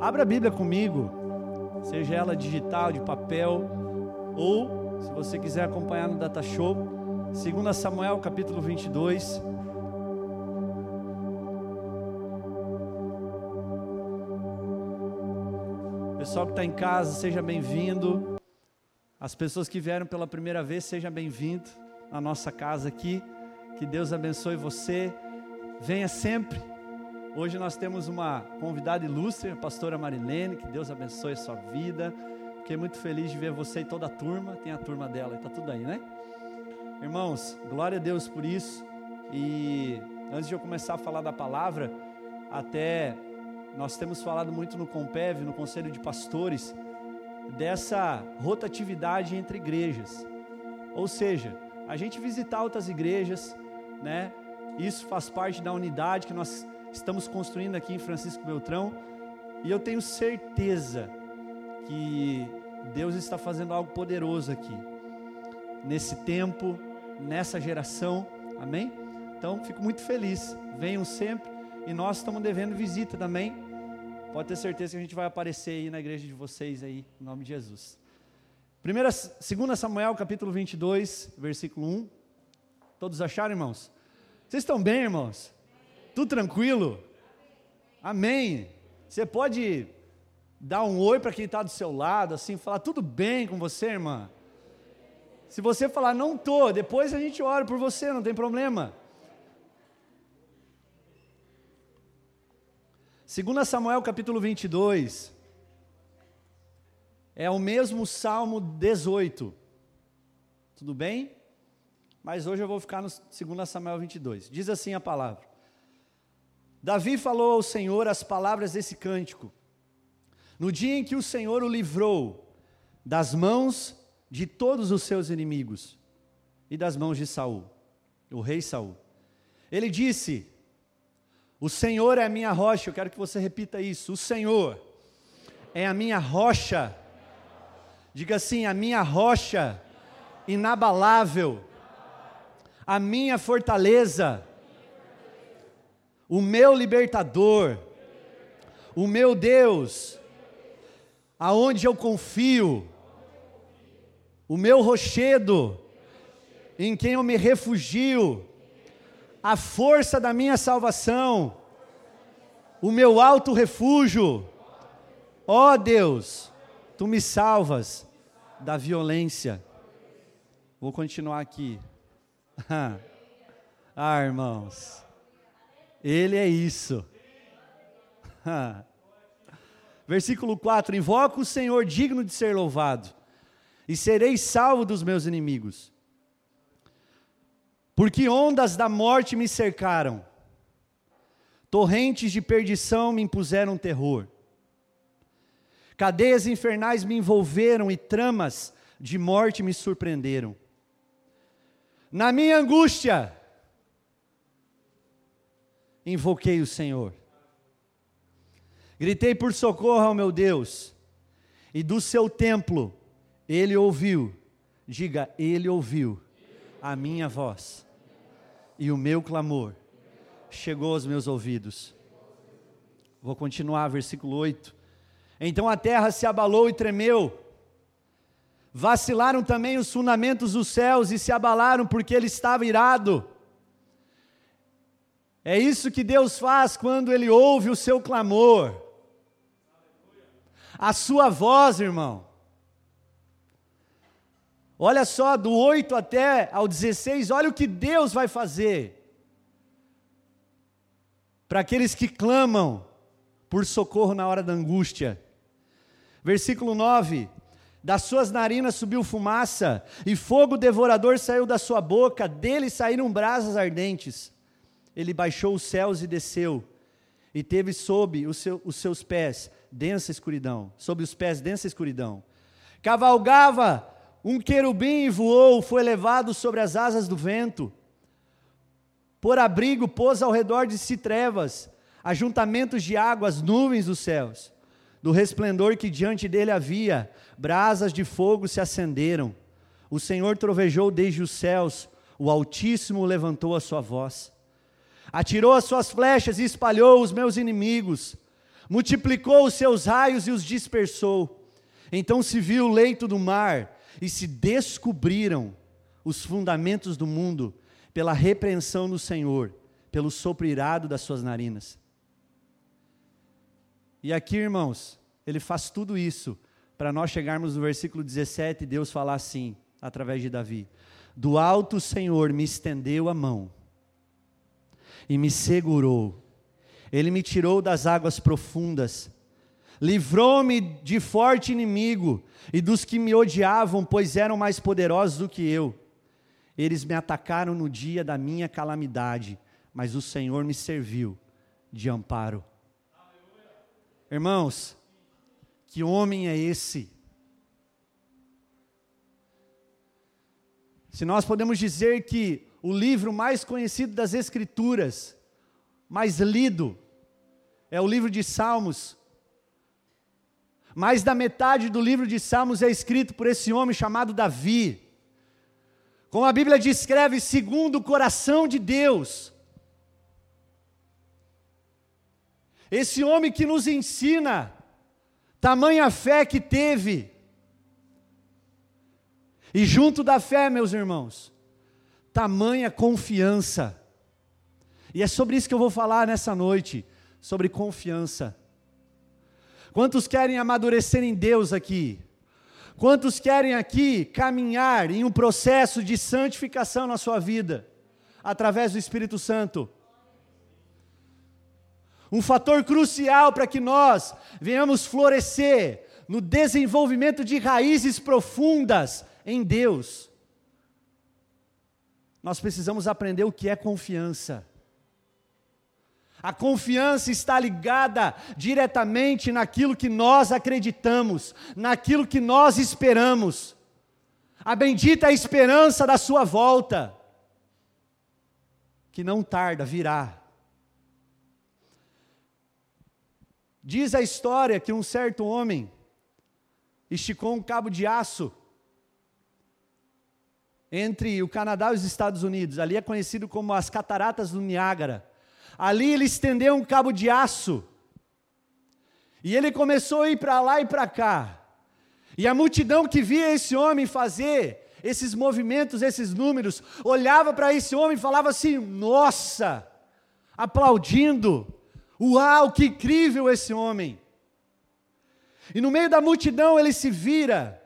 Abra a Bíblia comigo, seja ela digital, de papel, ou se você quiser acompanhar no Data Show, 2 Samuel capítulo 22. Pessoal que está em casa, seja bem-vindo. As pessoas que vieram pela primeira vez, seja bem-vindo na nossa casa aqui. Que Deus abençoe você. Venha sempre. Hoje nós temos uma convidada ilustre, a pastora Marilene. Que Deus abençoe a sua vida. Fiquei muito feliz de ver você e toda a turma. Tem a turma dela, está tudo aí, né? Irmãos, glória a Deus por isso. E antes de eu começar a falar da palavra, até nós temos falado muito no Compev, no Conselho de Pastores, dessa rotatividade entre igrejas. Ou seja, a gente visitar outras igrejas, né? Isso faz parte da unidade que nós estamos construindo aqui em Francisco Beltrão. E eu tenho certeza que Deus está fazendo algo poderoso aqui, nesse tempo, nessa geração. Amém? Então, fico muito feliz. Venham sempre. E nós estamos devendo visita também. Pode ter certeza que a gente vai aparecer aí na igreja de vocês aí, em nome de Jesus. Primeira, 2 Samuel, capítulo 22, versículo 1. Todos acharam, irmãos? Vocês estão bem, irmãos? Tudo tranquilo? Amém. Você pode dar um oi para quem está do seu lado, assim, falar tudo bem com você, irmã? Se você falar não tô, depois a gente ora por você, não tem problema. 2 Samuel capítulo 22 é o mesmo Salmo 18. Tudo bem? mas hoje eu vou ficar no 2 Samuel 22. Diz assim a palavra: Davi falou ao Senhor as palavras desse cântico, no dia em que o Senhor o livrou das mãos de todos os seus inimigos e das mãos de Saul, o rei Saul. Ele disse: O Senhor é a minha rocha. Eu quero que você repita isso. O Senhor é a minha rocha. Diga assim: a minha rocha inabalável a minha fortaleza, o meu libertador, o meu Deus, aonde eu confio, o meu rochedo, em quem eu me refugio, a força da minha salvação, o meu alto refúgio. Ó oh Deus, tu me salvas da violência. Vou continuar aqui. ah, irmãos, Ele é isso. Versículo 4: Invoco o Senhor digno de ser louvado, e serei salvo dos meus inimigos. Porque ondas da morte me cercaram, torrentes de perdição me impuseram terror, cadeias infernais me envolveram e tramas de morte me surpreenderam. Na minha angústia, invoquei o Senhor. Gritei por socorro ao meu Deus, e do seu templo ele ouviu, diga, ele ouviu a minha voz, e o meu clamor chegou aos meus ouvidos. Vou continuar, versículo 8. Então a terra se abalou e tremeu, Vacilaram também os fundamentos dos céus e se abalaram porque ele estava irado. É isso que Deus faz quando ele ouve o seu clamor. A sua voz, irmão. Olha só, do 8 até ao 16, olha o que Deus vai fazer para aqueles que clamam por socorro na hora da angústia. Versículo 9: das suas narinas subiu fumaça, e fogo devorador saiu da sua boca, dele saíram brasas ardentes. Ele baixou os céus e desceu, e teve sob seu, os seus pés densa escuridão, sob os pés densa escuridão. Cavalgava um querubim e voou, foi levado sobre as asas do vento. Por abrigo pôs ao redor de si trevas, ajuntamentos de águas, nuvens dos céus. Do resplendor que diante dele havia, brasas de fogo se acenderam. O Senhor trovejou desde os céus, o Altíssimo levantou a sua voz. Atirou as suas flechas e espalhou os meus inimigos. multiplicou os seus raios e os dispersou. Então se viu o leito do mar e se descobriram os fundamentos do mundo pela repreensão do Senhor, pelo sopro irado das suas narinas. E aqui, irmãos, ele faz tudo isso para nós chegarmos no versículo 17 e Deus falar assim, através de Davi: Do alto o Senhor me estendeu a mão e me segurou, ele me tirou das águas profundas, livrou-me de forte inimigo e dos que me odiavam, pois eram mais poderosos do que eu. Eles me atacaram no dia da minha calamidade, mas o Senhor me serviu de amparo. Irmãos, que homem é esse? Se nós podemos dizer que o livro mais conhecido das Escrituras, mais lido, é o livro de Salmos. Mais da metade do livro de Salmos é escrito por esse homem chamado Davi. Como a Bíblia descreve, segundo o coração de Deus. Esse homem que nos ensina tamanha fé que teve. E junto da fé, meus irmãos, tamanha confiança. E é sobre isso que eu vou falar nessa noite, sobre confiança. Quantos querem amadurecer em Deus aqui? Quantos querem aqui caminhar em um processo de santificação na sua vida, através do Espírito Santo? Um fator crucial para que nós venhamos florescer no desenvolvimento de raízes profundas em Deus. Nós precisamos aprender o que é confiança. A confiança está ligada diretamente naquilo que nós acreditamos, naquilo que nós esperamos. A bendita esperança da sua volta, que não tarda, virá. Diz a história que um certo homem esticou um cabo de aço entre o Canadá e os Estados Unidos. Ali é conhecido como as Cataratas do Niágara. Ali ele estendeu um cabo de aço. E ele começou a ir para lá e para cá. E a multidão que via esse homem fazer esses movimentos, esses números, olhava para esse homem e falava assim: Nossa! Aplaudindo. Uau, que incrível esse homem! E no meio da multidão ele se vira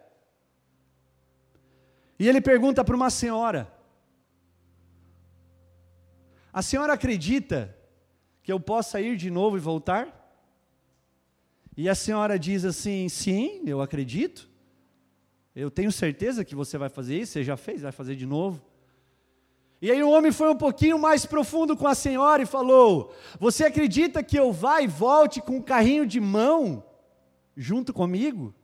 e ele pergunta para uma senhora: A senhora acredita que eu possa ir de novo e voltar? E a senhora diz assim: Sim, eu acredito. Eu tenho certeza que você vai fazer isso, você já fez, vai fazer de novo. E aí o homem foi um pouquinho mais profundo com a senhora e falou: Você acredita que eu vá e volte com um carrinho de mão junto comigo?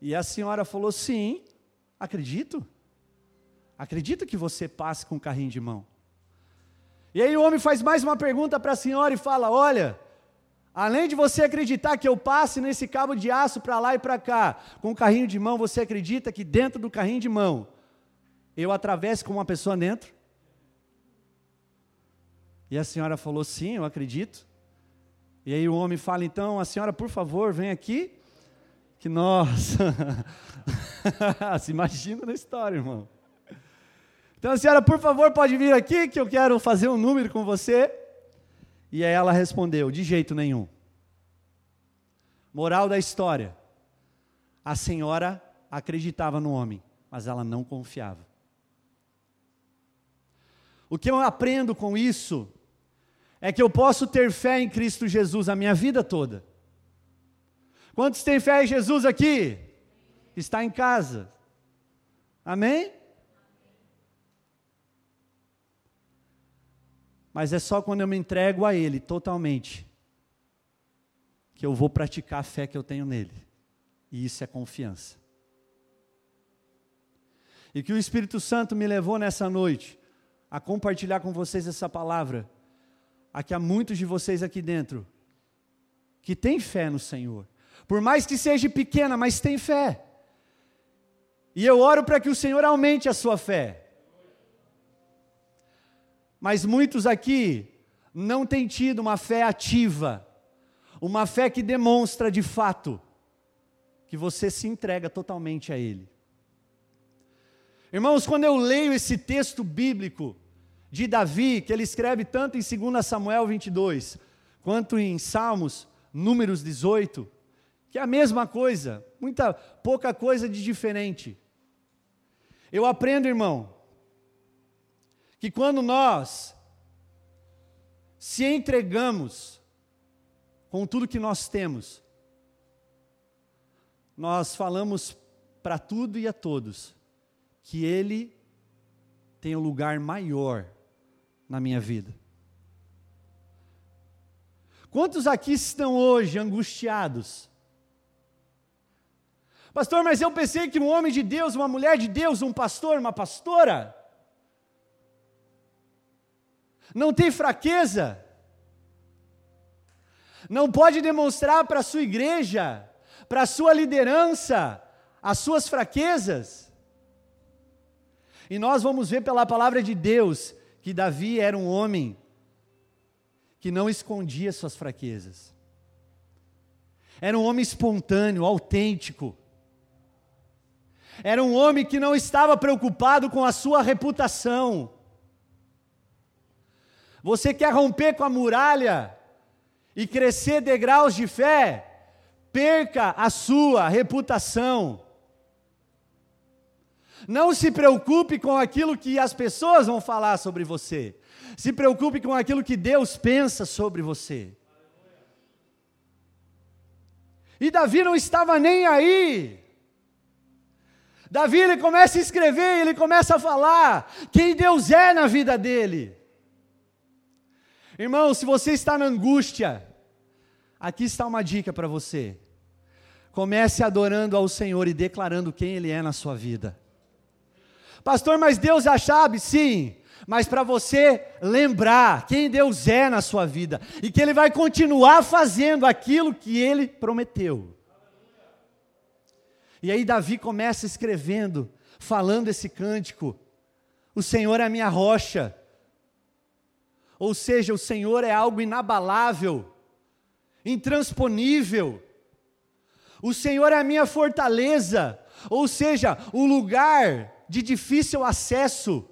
E a senhora falou: Sim, acredito. Acredito que você passe com um carrinho de mão. E aí o homem faz mais uma pergunta para a senhora e fala: Olha, além de você acreditar que eu passe nesse cabo de aço para lá e para cá, com um carrinho de mão, você acredita que dentro do carrinho de mão eu atravesse com uma pessoa dentro? E a senhora falou: Sim, eu acredito. E aí o homem fala: Então, a senhora, por favor, vem aqui. Que. Se imagina na história, irmão. Então, a senhora, por favor, pode vir aqui que eu quero fazer um número com você. E aí ela respondeu: De jeito nenhum. Moral da história: a senhora acreditava no homem, mas ela não confiava. O que eu aprendo com isso é que eu posso ter fé em Cristo Jesus a minha vida toda. Quantos têm fé em Jesus aqui? Está em casa. Amém? Mas é só quando eu me entrego a Ele totalmente que eu vou praticar a fé que eu tenho nele. E isso é confiança. E que o Espírito Santo me levou nessa noite a compartilhar com vocês essa palavra. Aqui há muitos de vocês aqui dentro que têm fé no Senhor. Por mais que seja pequena, mas tem fé. E eu oro para que o Senhor aumente a sua fé. Mas muitos aqui não têm tido uma fé ativa Uma fé que demonstra de fato que você se entrega totalmente a Ele. Irmãos, quando eu leio esse texto bíblico de Davi, que ele escreve tanto em 2 Samuel 22, quanto em Salmos, Números 18, que é a mesma coisa, muita pouca coisa de diferente. Eu aprendo, irmão, que quando nós se entregamos com tudo que nós temos, nós falamos para tudo e a todos que Ele tem um lugar maior na minha vida. Quantos aqui estão hoje angustiados? Pastor, mas eu pensei que um homem de Deus, uma mulher de Deus, um pastor, uma pastora, não tem fraqueza, não pode demonstrar para a sua igreja, para a sua liderança, as suas fraquezas. E nós vamos ver pela palavra de Deus que Davi era um homem que não escondia suas fraquezas. Era um homem espontâneo, autêntico. Era um homem que não estava preocupado com a sua reputação. Você quer romper com a muralha e crescer degraus de fé? Perca a sua reputação. Não se preocupe com aquilo que as pessoas vão falar sobre você. Se preocupe com aquilo que Deus pensa sobre você. E Davi não estava nem aí. Davi ele começa a escrever, ele começa a falar quem Deus é na vida dele. Irmão, se você está na angústia, aqui está uma dica para você. Comece adorando ao Senhor e declarando quem Ele é na sua vida. Pastor, mas Deus já sabe? Sim, mas para você lembrar quem Deus é na sua vida e que Ele vai continuar fazendo aquilo que Ele prometeu. E aí Davi começa escrevendo, falando esse cântico: O Senhor é a minha rocha ou seja, o Senhor é algo inabalável, intransponível. O Senhor é a minha fortaleza, ou seja, o lugar de difícil acesso.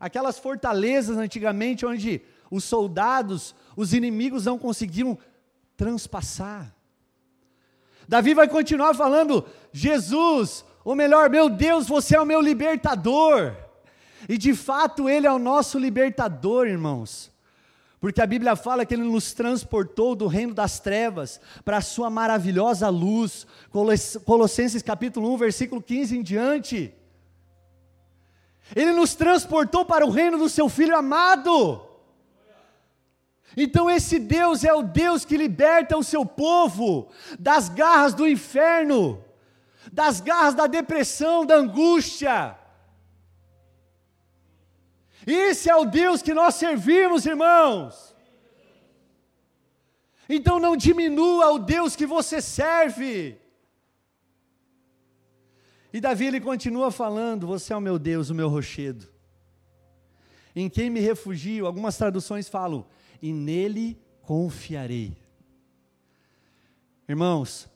Aquelas fortalezas antigamente onde os soldados, os inimigos não conseguiam transpassar. Davi vai continuar falando: Jesus, ou melhor, meu Deus, você é o meu libertador. E de fato ele é o nosso libertador, irmãos. Porque a Bíblia fala que Ele nos transportou do reino das trevas para a Sua maravilhosa luz. Colossenses capítulo 1, versículo 15 em diante. Ele nos transportou para o reino do Seu Filho amado. Então, esse Deus é o Deus que liberta o seu povo das garras do inferno, das garras da depressão, da angústia. Esse é o Deus que nós servimos, irmãos. Então não diminua o Deus que você serve. E Davi ele continua falando: Você é o meu Deus, o meu rochedo. Em quem me refugio? Algumas traduções falam: E nele confiarei. Irmãos,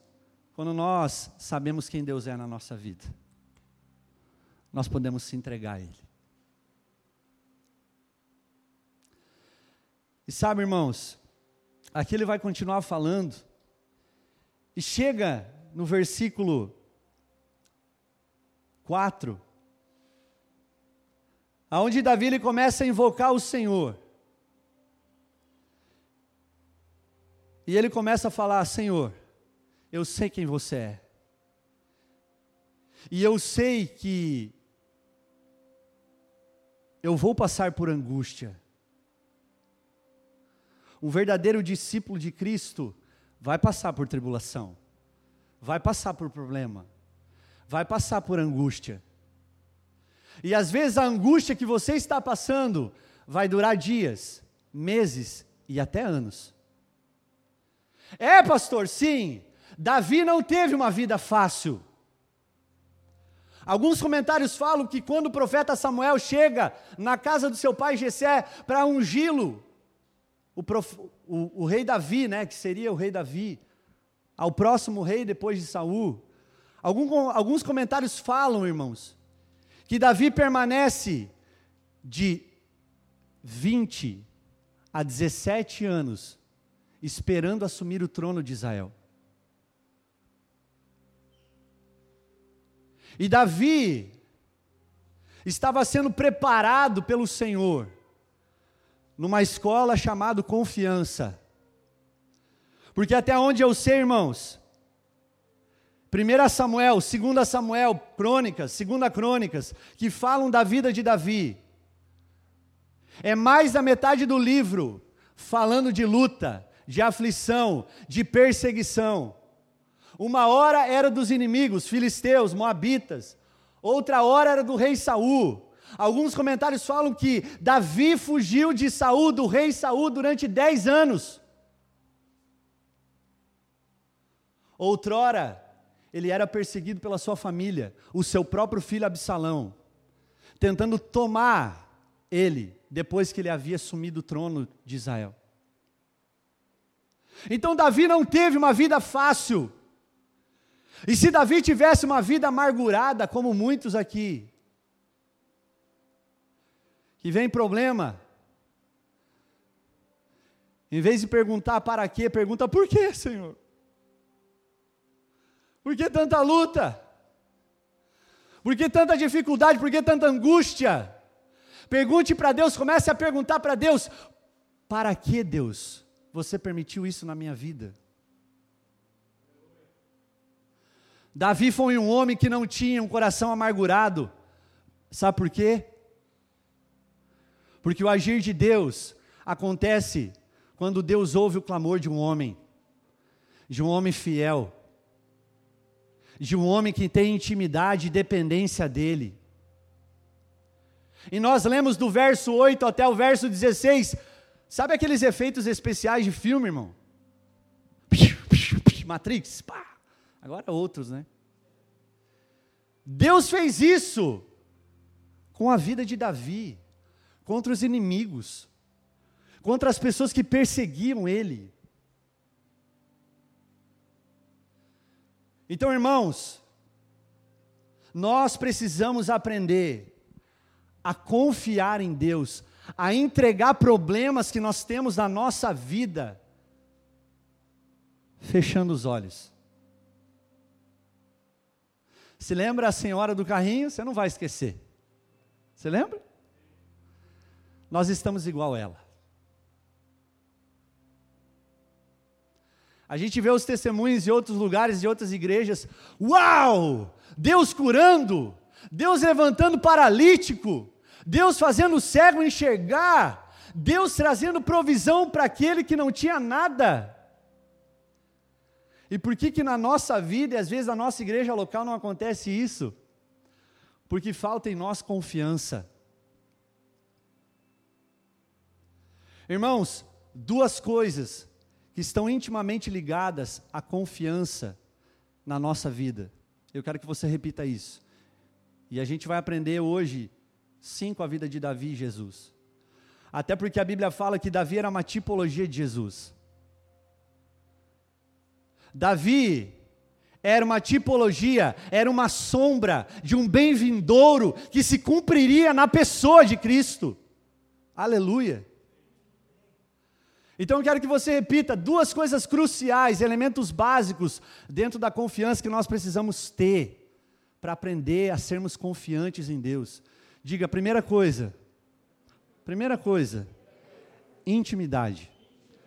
quando nós sabemos quem Deus é na nossa vida, nós podemos se entregar a Ele. E sabe, irmãos, aqui ele vai continuar falando, e chega no versículo 4, aonde Davi ele começa a invocar o Senhor. E ele começa a falar: Senhor, eu sei quem você é. E eu sei que eu vou passar por angústia. Um verdadeiro discípulo de Cristo vai passar por tribulação, vai passar por problema, vai passar por angústia. E às vezes a angústia que você está passando vai durar dias, meses e até anos. É, pastor, sim. Davi não teve uma vida fácil. Alguns comentários falam que quando o profeta Samuel chega na casa do seu pai Jessé para ungí-lo, o, prof, o, o rei Davi, né, que seria o rei Davi, ao próximo rei depois de Saul. Algum, alguns comentários falam, irmãos, que Davi permanece de 20 a 17 anos esperando assumir o trono de Israel. E Davi estava sendo preparado pelo Senhor numa escola chamada Confiança. Porque até onde eu sei, irmãos, 1 Samuel, 2 Samuel, Crônicas, 2 Crônicas, que falam da vida de Davi, é mais da metade do livro falando de luta, de aflição, de perseguição. Uma hora era dos inimigos, filisteus, moabitas. Outra hora era do rei Saul. Alguns comentários falam que Davi fugiu de Saul, do rei Saul, durante dez anos. Outrora, ele era perseguido pela sua família, o seu próprio filho Absalão, tentando tomar ele, depois que ele havia assumido o trono de Israel. Então Davi não teve uma vida fácil. E se Davi tivesse uma vida amargurada, como muitos aqui, que vem problema, em vez de perguntar para quê, pergunta por quê, Senhor? Por que tanta luta? Por que tanta dificuldade? Por que tanta angústia? Pergunte para Deus, comece a perguntar para Deus: para que Deus você permitiu isso na minha vida? Davi foi um homem que não tinha um coração amargurado. Sabe por quê? Porque o agir de Deus acontece quando Deus ouve o clamor de um homem, de um homem fiel, de um homem que tem intimidade e dependência dele. E nós lemos do verso 8 até o verso 16, sabe aqueles efeitos especiais de filme, irmão? Matrix, pá. Agora outros, né? Deus fez isso com a vida de Davi, contra os inimigos, contra as pessoas que perseguiam ele. Então, irmãos, nós precisamos aprender a confiar em Deus, a entregar problemas que nós temos na nossa vida, fechando os olhos. Se lembra a senhora do carrinho? Você não vai esquecer. Você lembra? Nós estamos igual ela. A gente vê os testemunhos de outros lugares, de outras igrejas. Uau! Deus curando, Deus levantando paralítico, Deus fazendo o cego enxergar, Deus trazendo provisão para aquele que não tinha nada. E por que que na nossa vida e às vezes na nossa igreja local não acontece isso? Porque falta em nós confiança. Irmãos, duas coisas que estão intimamente ligadas à confiança na nossa vida. Eu quero que você repita isso. E a gente vai aprender hoje cinco a vida de Davi e Jesus. Até porque a Bíblia fala que Davi era uma tipologia de Jesus. Davi era uma tipologia, era uma sombra de um bem-vindouro que se cumpriria na pessoa de Cristo. Aleluia. Então eu quero que você repita duas coisas cruciais, elementos básicos dentro da confiança que nós precisamos ter para aprender a sermos confiantes em Deus. Diga, primeira coisa. Primeira coisa, intimidade.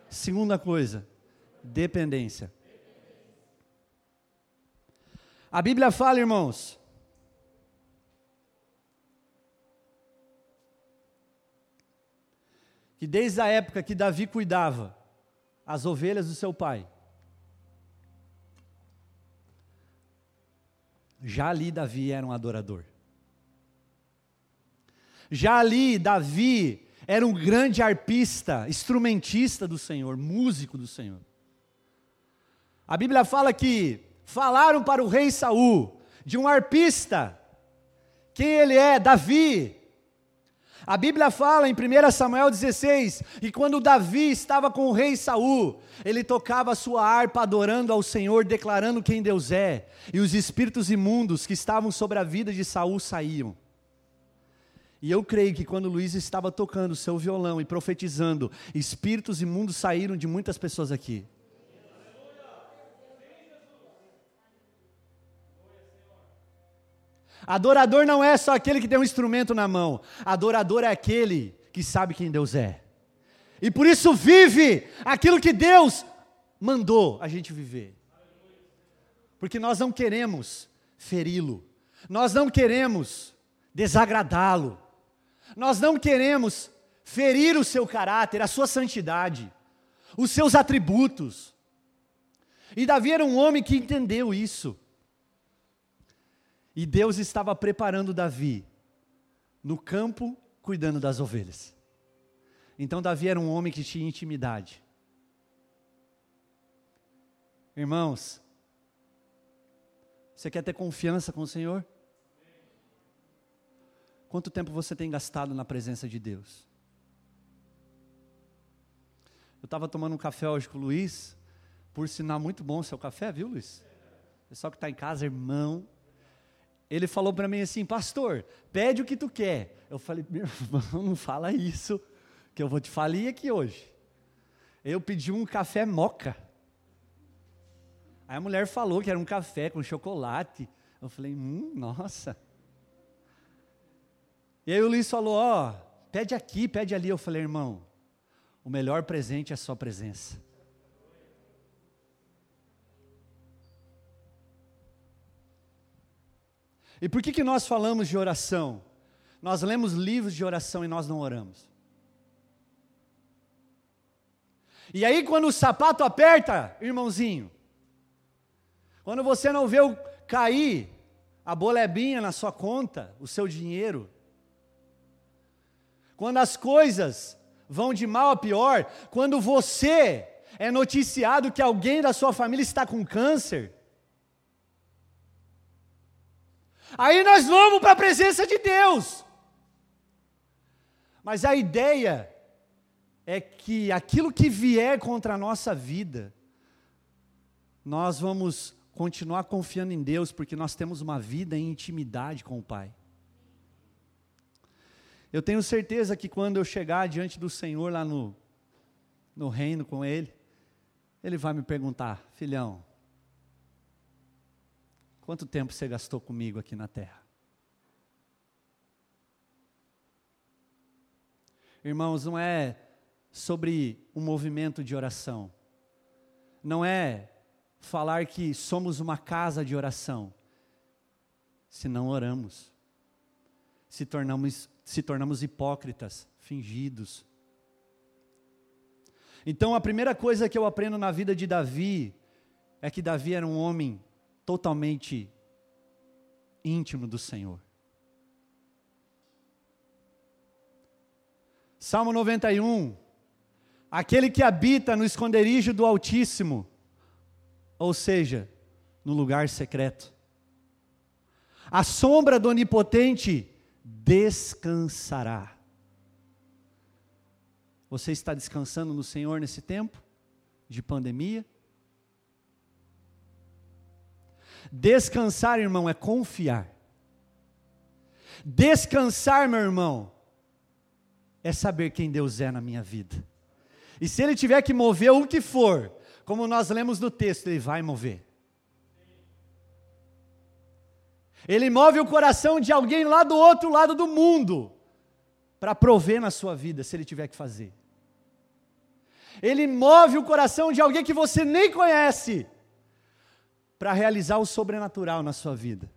Segunda coisa, dependência. A Bíblia fala, irmãos, que desde a época que Davi cuidava as ovelhas do seu pai, já ali Davi era um adorador. Já ali, Davi era um grande arpista, instrumentista do Senhor, músico do Senhor. A Bíblia fala que falaram para o rei Saul de um arpista. Quem ele é? Davi. A Bíblia fala em 1 Samuel 16 que quando Davi estava com o rei Saul, ele tocava a sua harpa adorando ao Senhor, declarando quem Deus é, e os espíritos imundos que estavam sobre a vida de Saul saíam. E eu creio que quando Luiz estava tocando seu violão e profetizando, espíritos imundos saíram de muitas pessoas aqui. Adorador não é só aquele que tem um instrumento na mão. Adorador é aquele que sabe quem Deus é. E por isso vive aquilo que Deus mandou a gente viver. Porque nós não queremos feri-lo. Nós não queremos desagradá-lo. Nós não queremos ferir o seu caráter, a sua santidade, os seus atributos. E Davi era um homem que entendeu isso. E Deus estava preparando Davi no campo, cuidando das ovelhas. Então, Davi era um homem que tinha intimidade. Irmãos, você quer ter confiança com o Senhor? Quanto tempo você tem gastado na presença de Deus? Eu estava tomando um café hoje com o Luiz, por sinal muito bom o seu café, viu, Luiz? Pessoal que está em casa, irmão, ele falou para mim assim, pastor, pede o que tu quer. Eu falei, meu irmão, não fala isso, que eu vou te falir aqui hoje. Eu pedi um café moca. Aí a mulher falou que era um café com chocolate. Eu falei, hum, nossa. E aí o Luiz falou, ó, oh, pede aqui, pede ali. Eu falei, irmão, o melhor presente é a sua presença. E por que, que nós falamos de oração? Nós lemos livros de oração e nós não oramos. E aí, quando o sapato aperta, irmãozinho, quando você não vê o cair a bolebinha na sua conta, o seu dinheiro, quando as coisas vão de mal a pior, quando você é noticiado que alguém da sua família está com câncer, Aí nós vamos para a presença de Deus. Mas a ideia é que aquilo que vier contra a nossa vida, nós vamos continuar confiando em Deus, porque nós temos uma vida em intimidade com o Pai. Eu tenho certeza que quando eu chegar diante do Senhor lá no, no reino com Ele, Ele vai me perguntar, filhão, Quanto tempo você gastou comigo aqui na terra? Irmãos, não é sobre um movimento de oração, não é falar que somos uma casa de oração, se não oramos, se tornamos, se tornamos hipócritas, fingidos. Então a primeira coisa que eu aprendo na vida de Davi é que Davi era um homem totalmente íntimo do Senhor. Salmo 91. Aquele que habita no esconderijo do Altíssimo, ou seja, no lugar secreto. A sombra do Onipotente descansará. Você está descansando no Senhor nesse tempo de pandemia? Descansar, irmão, é confiar. Descansar, meu irmão, é saber quem Deus é na minha vida. E se Ele tiver que mover o que for, como nós lemos no texto, Ele vai mover. Ele move o coração de alguém lá do outro lado do mundo, para prover na sua vida, se Ele tiver que fazer. Ele move o coração de alguém que você nem conhece, para realizar o sobrenatural na sua vida.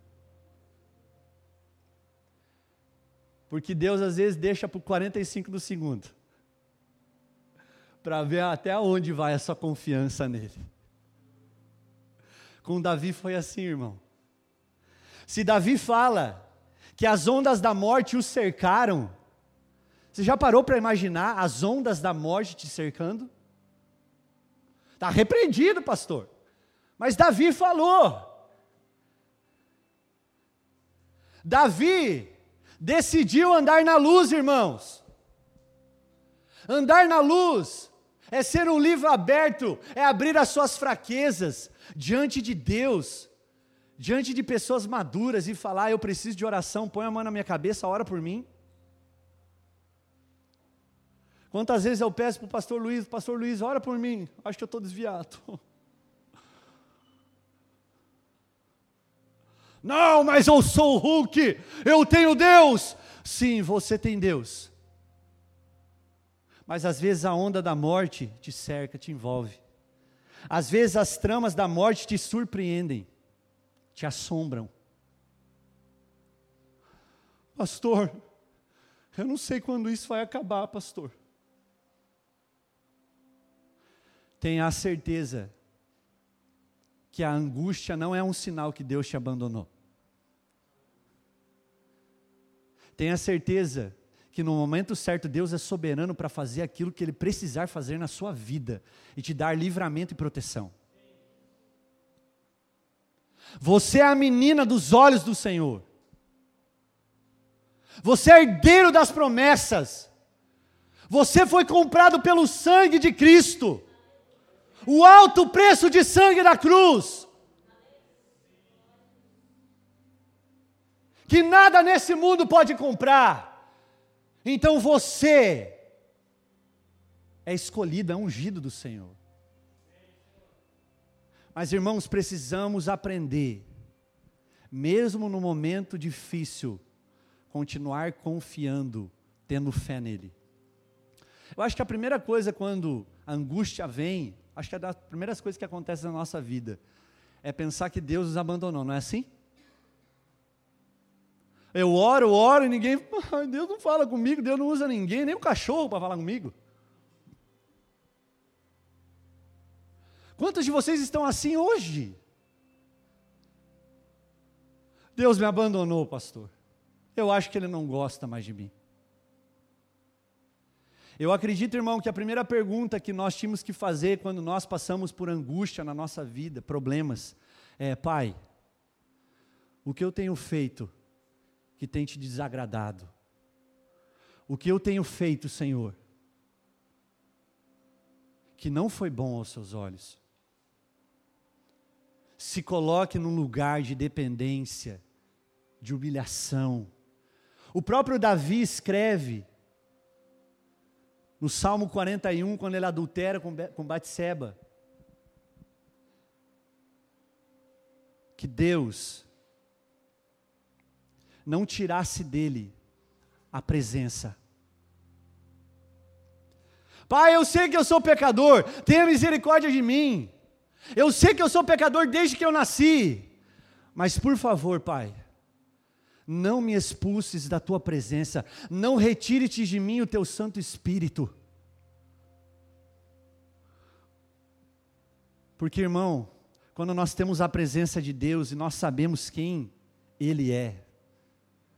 Porque Deus às vezes deixa o 45 do segundo. Para ver até onde vai a sua confiança nele. Com Davi foi assim, irmão. Se Davi fala que as ondas da morte o cercaram, você já parou para imaginar as ondas da morte te cercando? Está repreendido, pastor. Mas Davi falou. Davi decidiu andar na luz, irmãos. Andar na luz é ser um livro aberto, é abrir as suas fraquezas diante de Deus, diante de pessoas maduras e falar: Eu preciso de oração, põe a mão na minha cabeça, ora por mim. Quantas vezes eu peço para o pastor Luiz, pastor Luiz, ora por mim, acho que eu estou desviado. Não, mas eu sou o Hulk, eu tenho Deus. Sim, você tem Deus. Mas às vezes a onda da morte te cerca, te envolve. Às vezes as tramas da morte te surpreendem, te assombram. Pastor, eu não sei quando isso vai acabar, pastor. Tenha a certeza que a angústia não é um sinal que Deus te abandonou. Tenha certeza que no momento certo Deus é soberano para fazer aquilo que Ele precisar fazer na sua vida e te dar livramento e proteção. Você é a menina dos olhos do Senhor. Você é herdeiro das promessas. Você foi comprado pelo sangue de Cristo. O alto preço de sangue da cruz. que nada nesse mundo pode comprar. Então você é escolhido, é ungido do Senhor. Mas irmãos, precisamos aprender, mesmo no momento difícil, continuar confiando, tendo fé nele. Eu acho que a primeira coisa quando a angústia vem, acho que é das primeiras coisas que acontecem na nossa vida, é pensar que Deus nos abandonou, não é assim? Eu oro, oro e ninguém. Deus não fala comigo, Deus não usa ninguém, nem o cachorro para falar comigo. Quantos de vocês estão assim hoje? Deus me abandonou, pastor. Eu acho que Ele não gosta mais de mim. Eu acredito, irmão, que a primeira pergunta que nós tínhamos que fazer quando nós passamos por angústia na nossa vida, problemas, é: Pai, o que eu tenho feito que tem te desagradado? O que eu tenho feito, Senhor, que não foi bom aos seus olhos? Se coloque num lugar de dependência, de humilhação. O próprio Davi escreve no Salmo 41, quando ele adultera com Batseba, que Deus não tirasse dele a presença. Pai, eu sei que eu sou pecador, tenha misericórdia de mim. Eu sei que eu sou pecador desde que eu nasci. Mas por favor, Pai, não me expulses da tua presença, não retire-te de mim o teu Santo Espírito. Porque, irmão, quando nós temos a presença de Deus e nós sabemos quem Ele é,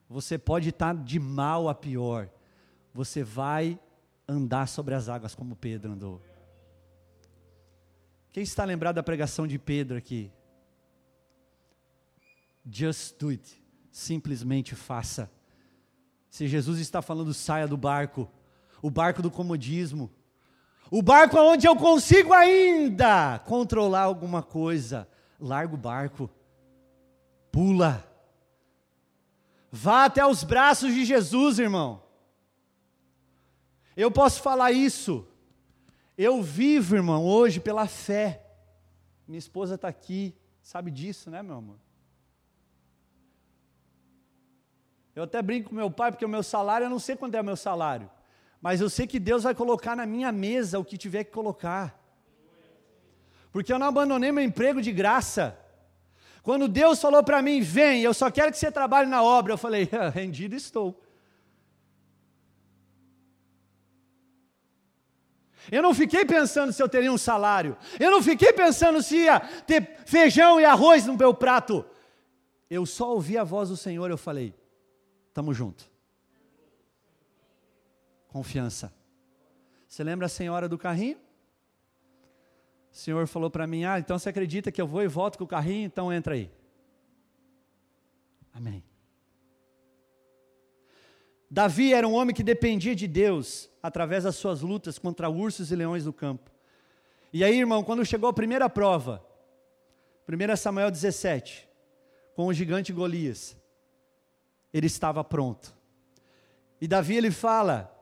você pode estar de mal a pior. Você vai andar sobre as águas como Pedro andou. Quem está lembrado da pregação de Pedro aqui? Just do it. Simplesmente faça. Se Jesus está falando, saia do barco. O barco do comodismo. O barco onde eu consigo ainda controlar alguma coisa. Larga o barco. Pula. Vá até os braços de Jesus, irmão. Eu posso falar isso. Eu vivo, irmão, hoje pela fé. Minha esposa está aqui, sabe disso, né, meu amor? Eu até brinco com meu pai, porque o meu salário, eu não sei quanto é o meu salário. Mas eu sei que Deus vai colocar na minha mesa o que tiver que colocar. Porque eu não abandonei meu emprego de graça. Quando Deus falou para mim, vem, eu só quero que você trabalhe na obra, eu falei, ah, rendido estou. Eu não fiquei pensando se eu teria um salário. Eu não fiquei pensando se ia ter feijão e arroz no meu prato. Eu só ouvi a voz do Senhor, eu falei, estamos junto. Confiança. Você lembra a senhora do carrinho? O Senhor falou para mim: Ah, então você acredita que eu vou e volto com o carrinho? Então entra aí. Amém. Davi era um homem que dependia de Deus através das suas lutas contra ursos e leões no campo. E aí, irmão, quando chegou a primeira prova, 1 Samuel 17, com o gigante Golias, ele estava pronto. E Davi ele fala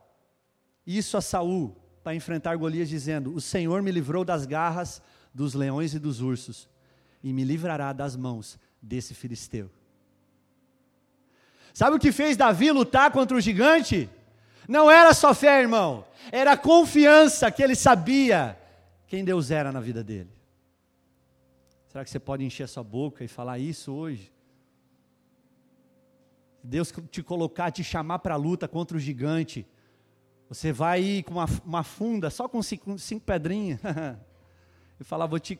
isso a Saul para enfrentar Golias dizendo: "O Senhor me livrou das garras dos leões e dos ursos e me livrará das mãos desse filisteu." Sabe o que fez Davi lutar contra o gigante? Não era só fé, irmão, era confiança que ele sabia quem Deus era na vida dele. Será que você pode encher a sua boca e falar isso hoje? Deus te colocar, te chamar para a luta contra o gigante, você vai ir com uma, uma funda, só com cinco, cinco pedrinhas, e falar: Vou te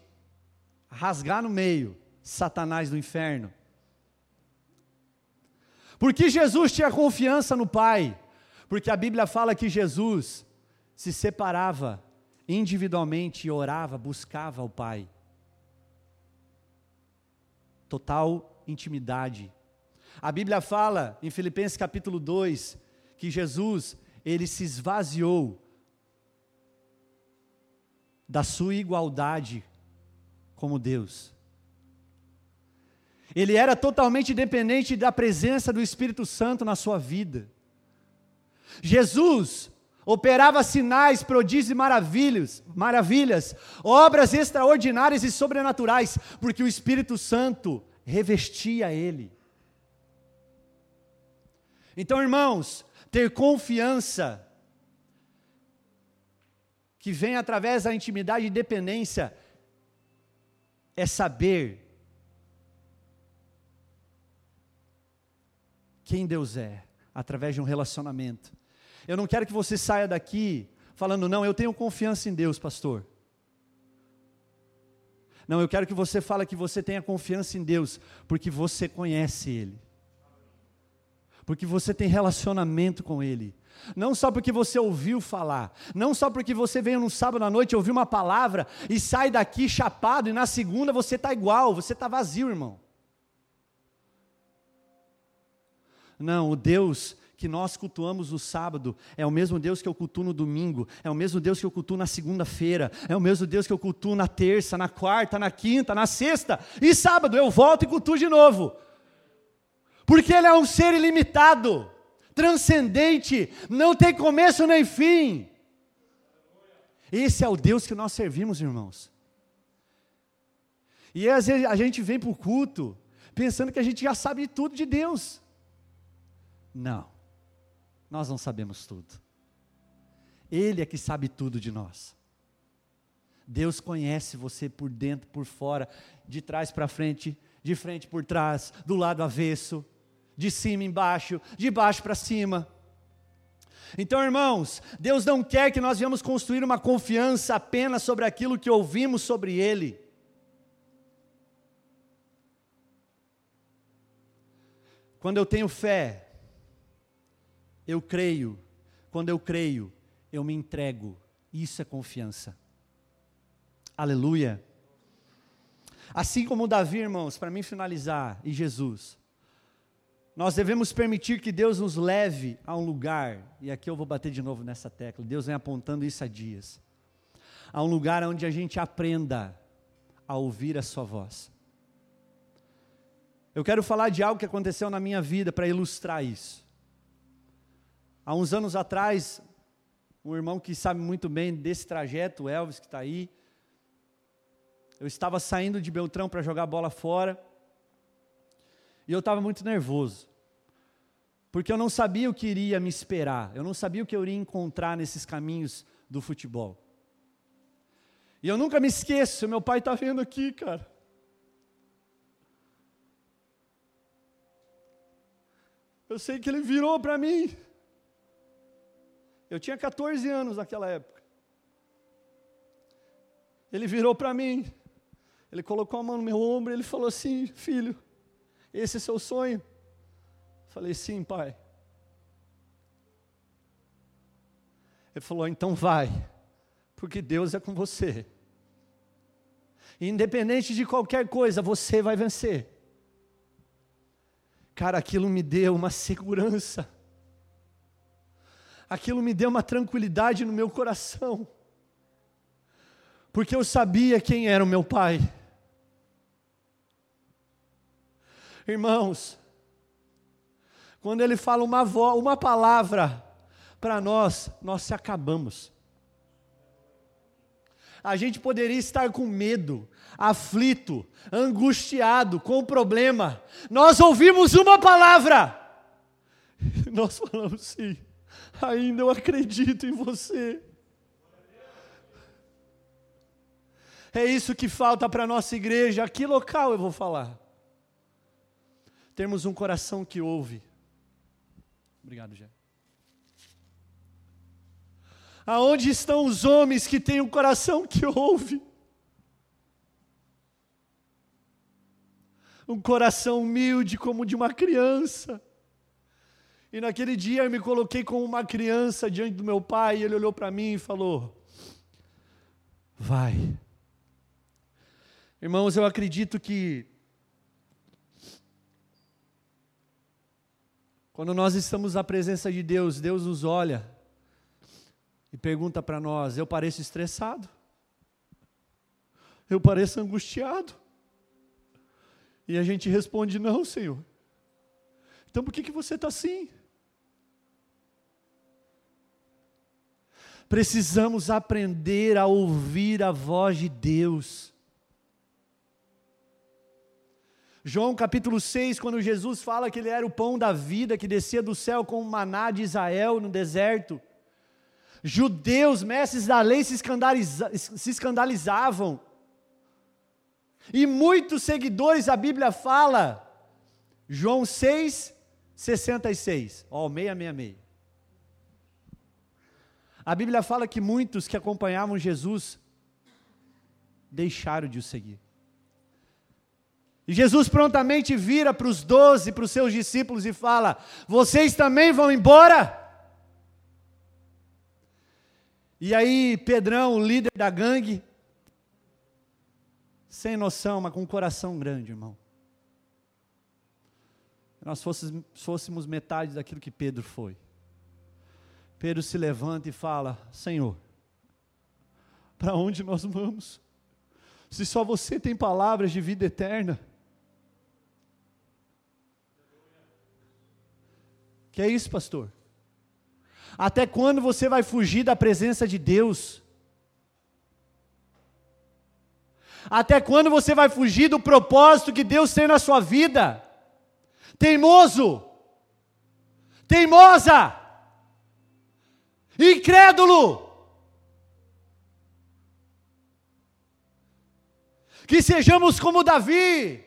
rasgar no meio, Satanás do inferno. Porque Jesus tinha confiança no Pai, porque a Bíblia fala que Jesus se separava individualmente e orava, buscava o Pai. Total intimidade. A Bíblia fala em Filipenses capítulo 2 que Jesus, ele se esvaziou da sua igualdade como Deus. Ele era totalmente dependente da presença do Espírito Santo na sua vida. Jesus operava sinais, prodígios e maravilhas, maravilhas, obras extraordinárias e sobrenaturais, porque o Espírito Santo revestia ele. Então, irmãos, ter confiança que vem através da intimidade e dependência é saber quem Deus é, através de um relacionamento. Eu não quero que você saia daqui falando, não, eu tenho confiança em Deus, pastor. Não, eu quero que você fale que você tenha confiança em Deus, porque você conhece Ele. Porque você tem relacionamento com Ele. Não só porque você ouviu falar, não só porque você veio no sábado à noite ouvir uma palavra e sai daqui chapado e na segunda você está igual, você está vazio, irmão. Não, o Deus que nós cultuamos no sábado é o mesmo Deus que eu cultuo no domingo, é o mesmo Deus que eu cultuo na segunda-feira, é o mesmo Deus que eu cultuo na terça, na quarta, na quinta, na sexta e sábado eu volto e cultuo de novo. Porque Ele é um ser ilimitado, transcendente, não tem começo nem fim. Esse é o Deus que nós servimos, irmãos. E às vezes a gente vem para o culto pensando que a gente já sabe tudo de Deus. Não, nós não sabemos tudo. Ele é que sabe tudo de nós. Deus conhece você por dentro, por fora, de trás para frente, de frente por trás, do lado avesso, de cima embaixo, de baixo para cima. Então, irmãos, Deus não quer que nós venhamos construir uma confiança apenas sobre aquilo que ouvimos sobre Ele. Quando eu tenho fé, eu creio. Quando eu creio, eu me entrego. Isso é confiança. Aleluia. Assim como Davi, irmãos, para mim finalizar, e Jesus, nós devemos permitir que Deus nos leve a um lugar, e aqui eu vou bater de novo nessa tecla, Deus vem apontando isso há dias, a um lugar onde a gente aprenda a ouvir a Sua voz. Eu quero falar de algo que aconteceu na minha vida para ilustrar isso. Há uns anos atrás, um irmão que sabe muito bem desse trajeto, o Elvis, que está aí, eu estava saindo de Beltrão para jogar bola fora, e eu estava muito nervoso, porque eu não sabia o que iria me esperar, eu não sabia o que eu iria encontrar nesses caminhos do futebol. E eu nunca me esqueço, meu pai está vendo aqui, cara. Eu sei que ele virou para mim. Eu tinha 14 anos naquela época. Ele virou para mim, ele colocou a mão no meu ombro e ele falou assim: Filho, esse é seu sonho? Falei: Sim, pai. Ele falou: Então vai, porque Deus é com você. Independente de qualquer coisa, você vai vencer. Cara, aquilo me deu uma segurança aquilo me deu uma tranquilidade no meu coração, porque eu sabia quem era o meu pai. Irmãos, quando ele fala uma, voz, uma palavra para nós, nós se acabamos. A gente poderia estar com medo, aflito, angustiado, com problema. Nós ouvimos uma palavra, nós falamos sim, ainda eu acredito em você. É isso que falta para a nossa igreja. Que local eu vou falar? Temos um coração que ouve. Obrigado, Jé. Aonde estão os homens que têm um coração que ouve? Um coração humilde como de uma criança. E naquele dia eu me coloquei como uma criança diante do meu pai, e ele olhou para mim e falou: Vai. Irmãos, eu acredito que quando nós estamos na presença de Deus, Deus nos olha e pergunta para nós: Eu pareço estressado? Eu pareço angustiado? E a gente responde: Não, Senhor. Então por que, que você está assim? Precisamos aprender a ouvir a voz de Deus. João capítulo 6, quando Jesus fala que ele era o pão da vida que descia do céu como maná de Israel no deserto. Judeus, mestres da lei, se, escandaliza, se escandalizavam. E muitos seguidores, a Bíblia fala, João 6, 66, ó, 666. A Bíblia fala que muitos que acompanhavam Jesus deixaram de o seguir. E Jesus prontamente vira para os doze, para os seus discípulos e fala: Vocês também vão embora? E aí, Pedrão, o líder da gangue, sem noção, mas com um coração grande, irmão. Nós fôssemos, fôssemos metade daquilo que Pedro foi. Pedro se levanta e fala: Senhor, para onde nós vamos? Se só você tem palavras de vida eterna. Que é isso, pastor? Até quando você vai fugir da presença de Deus? Até quando você vai fugir do propósito que Deus tem na sua vida? Teimoso, teimosa, incrédulo. Que sejamos como Davi,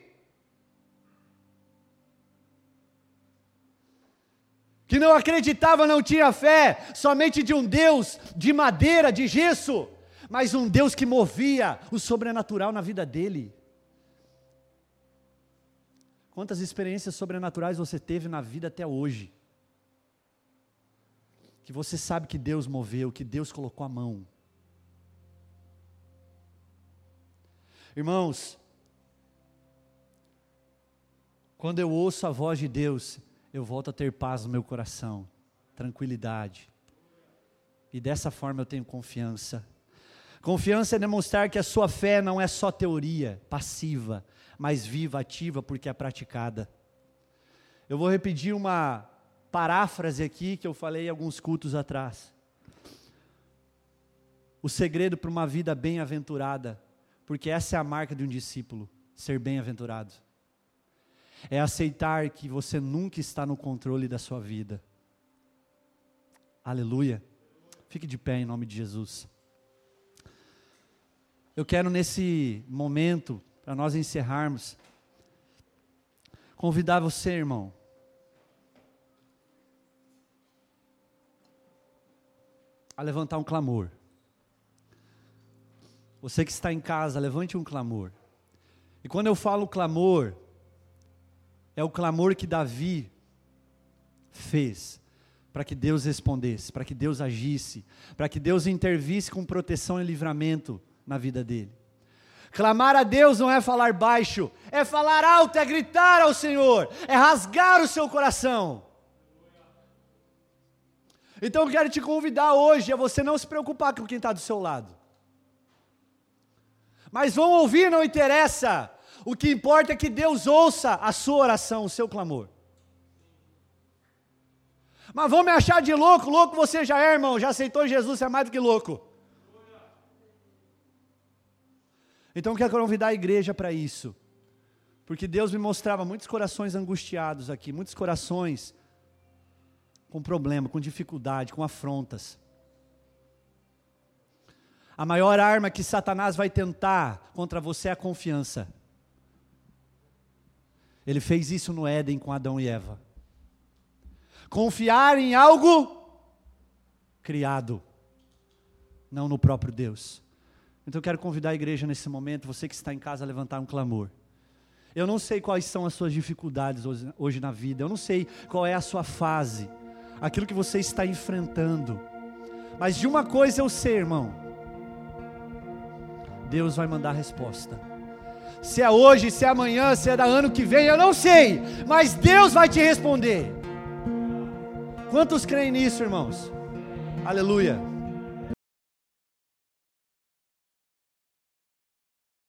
que não acreditava, não tinha fé, somente de um Deus de madeira, de gesso, mas um Deus que movia o sobrenatural na vida dele. Quantas experiências sobrenaturais você teve na vida até hoje? Que você sabe que Deus moveu, que Deus colocou a mão. Irmãos, quando eu ouço a voz de Deus, eu volto a ter paz no meu coração, tranquilidade. E dessa forma eu tenho confiança. Confiança é demonstrar que a sua fé não é só teoria, passiva, mas viva, ativa, porque é praticada. Eu vou repetir uma paráfrase aqui que eu falei alguns cultos atrás. O segredo para uma vida bem-aventurada, porque essa é a marca de um discípulo, ser bem-aventurado. É aceitar que você nunca está no controle da sua vida. Aleluia. Fique de pé em nome de Jesus. Eu quero nesse momento, para nós encerrarmos, convidar você, irmão, a levantar um clamor. Você que está em casa, levante um clamor. E quando eu falo clamor, é o clamor que Davi fez para que Deus respondesse, para que Deus agisse, para que Deus intervisse com proteção e livramento na vida dele. Clamar a Deus não é falar baixo, é falar alto, é gritar ao Senhor, é rasgar o seu coração. Então eu quero te convidar hoje a você não se preocupar com quem está do seu lado. Mas vão ouvir, não interessa. O que importa é que Deus ouça a sua oração, o seu clamor. Mas vão me achar de louco, louco você já é, irmão, já aceitou Jesus, você é mais do que louco. Então eu quero convidar a igreja para isso. Porque Deus me mostrava muitos corações angustiados aqui, muitos corações com problema, com dificuldade, com afrontas. A maior arma que Satanás vai tentar contra você é a confiança. Ele fez isso no Éden com Adão e Eva. Confiar em algo criado, não no próprio Deus. Então eu quero convidar a igreja nesse momento, você que está em casa, a levantar um clamor. Eu não sei quais são as suas dificuldades hoje, hoje na vida, eu não sei qual é a sua fase, aquilo que você está enfrentando. Mas de uma coisa eu sei, irmão: Deus vai mandar a resposta. Se é hoje, se é amanhã, se é da ano que vem, eu não sei, mas Deus vai te responder. Quantos creem nisso, irmãos? Aleluia.